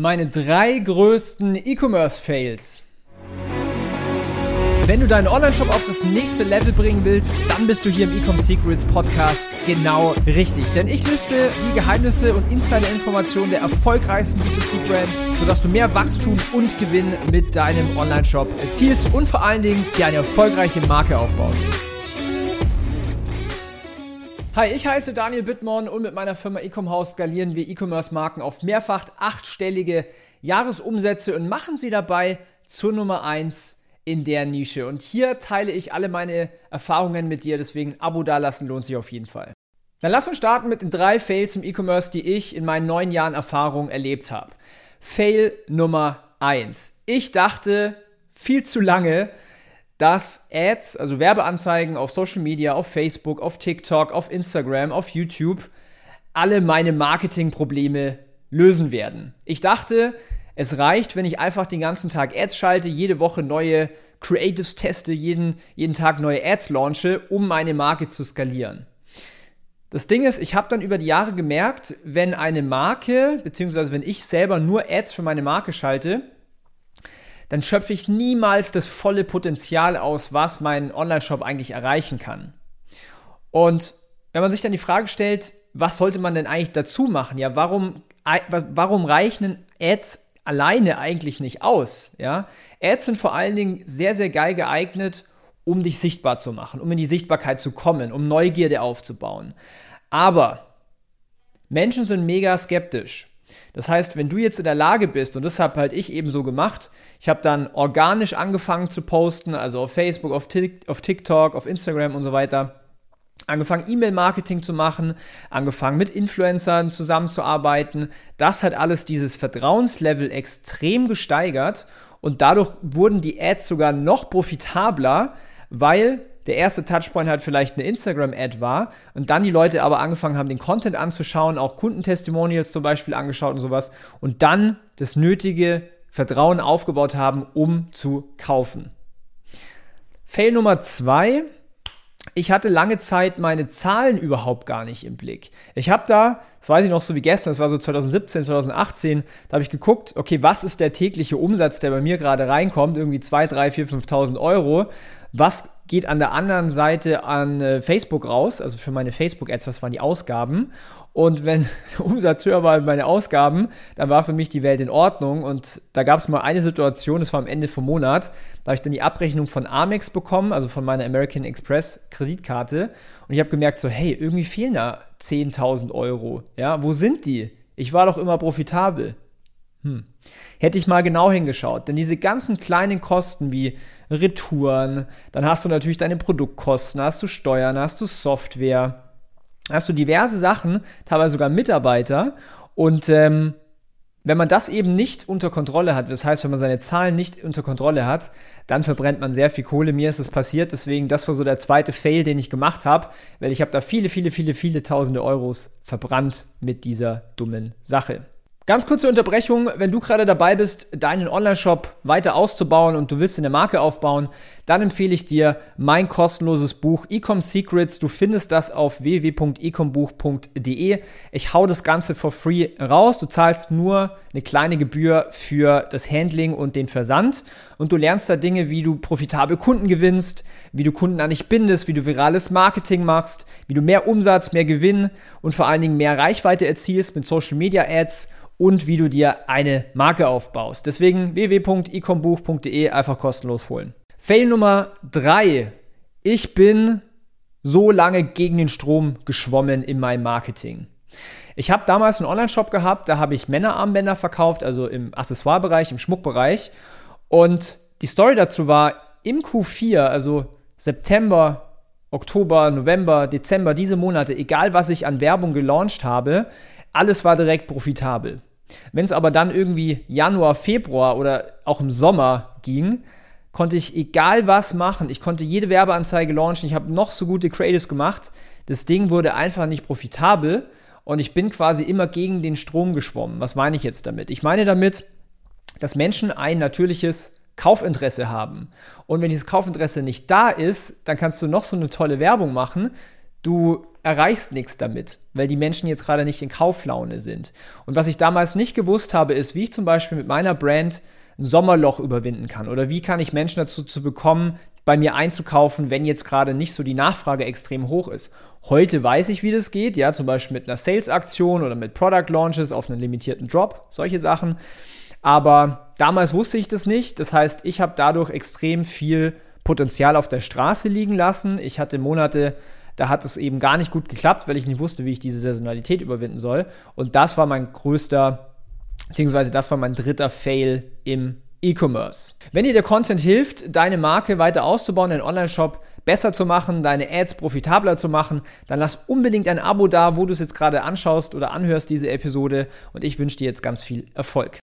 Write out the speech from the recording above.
Meine drei größten E-Commerce-Fails. Wenn du deinen Online-Shop auf das nächste Level bringen willst, dann bist du hier im Ecom Secrets Podcast genau richtig. Denn ich lüfte die Geheimnisse und Insider-Informationen der erfolgreichsten B2C-Brands, sodass du mehr Wachstum und Gewinn mit deinem Online-Shop erzielst und vor allen Dingen dir eine erfolgreiche Marke aufbaust. Hi, ich heiße Daniel Bittmann und mit meiner Firma Ecom House skalieren wir E-Commerce-Marken auf mehrfach achtstellige Jahresumsätze und machen sie dabei zur Nummer 1 in der Nische. Und hier teile ich alle meine Erfahrungen mit dir, deswegen Abo dalassen lohnt sich auf jeden Fall. Dann lass uns starten mit den drei Fails im E-Commerce, die ich in meinen neun Jahren Erfahrung erlebt habe. Fail Nummer 1. Ich dachte viel zu lange, dass Ads, also Werbeanzeigen auf Social Media, auf Facebook, auf TikTok, auf Instagram, auf YouTube, alle meine Marketingprobleme lösen werden. Ich dachte, es reicht, wenn ich einfach den ganzen Tag Ads schalte, jede Woche neue Creatives teste, jeden, jeden Tag neue Ads launche, um meine Marke zu skalieren. Das Ding ist, ich habe dann über die Jahre gemerkt, wenn eine Marke, beziehungsweise wenn ich selber nur Ads für meine Marke schalte, dann schöpfe ich niemals das volle Potenzial aus, was mein Online-Shop eigentlich erreichen kann. Und wenn man sich dann die Frage stellt, was sollte man denn eigentlich dazu machen? Ja, warum, warum reichen Ads alleine eigentlich nicht aus? Ja, Ads sind vor allen Dingen sehr, sehr geil geeignet, um dich sichtbar zu machen, um in die Sichtbarkeit zu kommen, um Neugierde aufzubauen. Aber Menschen sind mega skeptisch. Das heißt, wenn du jetzt in der Lage bist, und das habe halt ich eben so gemacht, ich habe dann organisch angefangen zu posten, also auf Facebook, auf, auf TikTok, auf Instagram und so weiter, angefangen E-Mail-Marketing zu machen, angefangen mit Influencern zusammenzuarbeiten. Das hat alles dieses Vertrauenslevel extrem gesteigert und dadurch wurden die Ads sogar noch profitabler, weil der erste Touchpoint halt vielleicht eine Instagram-Ad war und dann die Leute aber angefangen haben, den Content anzuschauen, auch Kundentestimonials zum Beispiel angeschaut und sowas und dann das nötige Vertrauen aufgebaut haben, um zu kaufen. Fail Nummer zwei. Ich hatte lange Zeit meine Zahlen überhaupt gar nicht im Blick. Ich habe da, das weiß ich noch so wie gestern, das war so 2017, 2018, da habe ich geguckt, okay, was ist der tägliche Umsatz, der bei mir gerade reinkommt, irgendwie 2, 3, 4, 5.000 Euro. Was geht an der anderen Seite an äh, Facebook raus, also für meine Facebook-Ads, was waren die Ausgaben. Und wenn der Umsatz höher war als meine Ausgaben, dann war für mich die Welt in Ordnung. Und da gab es mal eine Situation, das war am Ende vom Monat, da habe ich dann die Abrechnung von Amex bekommen, also von meiner American Express Kreditkarte. Und ich habe gemerkt, so, hey, irgendwie fehlen da 10.000 Euro. Ja, wo sind die? Ich war doch immer profitabel. Hm. Hätte ich mal genau hingeschaut. Denn diese ganzen kleinen Kosten wie Retouren, dann hast du natürlich deine Produktkosten, hast du Steuern, hast du Software, hast du diverse Sachen, teilweise sogar Mitarbeiter. Und ähm, wenn man das eben nicht unter Kontrolle hat, das heißt, wenn man seine Zahlen nicht unter Kontrolle hat, dann verbrennt man sehr viel Kohle. Mir ist das passiert, deswegen das war so der zweite Fail, den ich gemacht habe, weil ich habe da viele, viele, viele, viele tausende Euros verbrannt mit dieser dummen Sache. Ganz kurze Unterbrechung, wenn du gerade dabei bist, deinen Online-Shop weiter auszubauen und du willst eine Marke aufbauen, dann empfehle ich dir mein kostenloses Buch Ecom Secrets. Du findest das auf www.ecombuch.de. Ich hau das Ganze for free raus. Du zahlst nur eine kleine Gebühr für das Handling und den Versand und du lernst da Dinge, wie du profitable Kunden gewinnst, wie du Kunden an dich bindest, wie du virales Marketing machst, wie du mehr Umsatz, mehr Gewinn und vor allen Dingen mehr Reichweite erzielst mit Social Media Ads und wie du dir eine Marke aufbaust. Deswegen www.ecombuch.de einfach kostenlos holen. Fail Nummer 3. Ich bin so lange gegen den Strom geschwommen in meinem Marketing. Ich habe damals einen Online-Shop gehabt, da habe ich Männerarmbänder verkauft, also im Accessoire-Bereich, im Schmuckbereich. Und die Story dazu war, im Q4, also September, Oktober, November, Dezember, diese Monate, egal was ich an Werbung gelauncht habe, alles war direkt profitabel. Wenn es aber dann irgendwie Januar, Februar oder auch im Sommer ging, konnte ich egal was machen. Ich konnte jede Werbeanzeige launchen. Ich habe noch so gute Creatives gemacht. Das Ding wurde einfach nicht profitabel und ich bin quasi immer gegen den Strom geschwommen. Was meine ich jetzt damit? Ich meine damit, dass Menschen ein natürliches Kaufinteresse haben. Und wenn dieses Kaufinteresse nicht da ist, dann kannst du noch so eine tolle Werbung machen. Du erreichst nichts damit, weil die Menschen jetzt gerade nicht in Kauflaune sind. Und was ich damals nicht gewusst habe, ist, wie ich zum Beispiel mit meiner Brand ein Sommerloch überwinden kann oder wie kann ich Menschen dazu zu bekommen, bei mir einzukaufen, wenn jetzt gerade nicht so die Nachfrage extrem hoch ist. Heute weiß ich, wie das geht, ja, zum Beispiel mit einer Sales-Aktion oder mit Product Launches auf einen limitierten Drop, solche Sachen. Aber damals wusste ich das nicht. Das heißt, ich habe dadurch extrem viel Potenzial auf der Straße liegen lassen. Ich hatte Monate, da hat es eben gar nicht gut geklappt, weil ich nicht wusste, wie ich diese Saisonalität überwinden soll. Und das war mein größter, beziehungsweise das war mein dritter Fail im E-Commerce. Wenn dir der Content hilft, deine Marke weiter auszubauen, deinen Online-Shop besser zu machen, deine Ads profitabler zu machen, dann lass unbedingt ein Abo da, wo du es jetzt gerade anschaust oder anhörst, diese Episode. Und ich wünsche dir jetzt ganz viel Erfolg.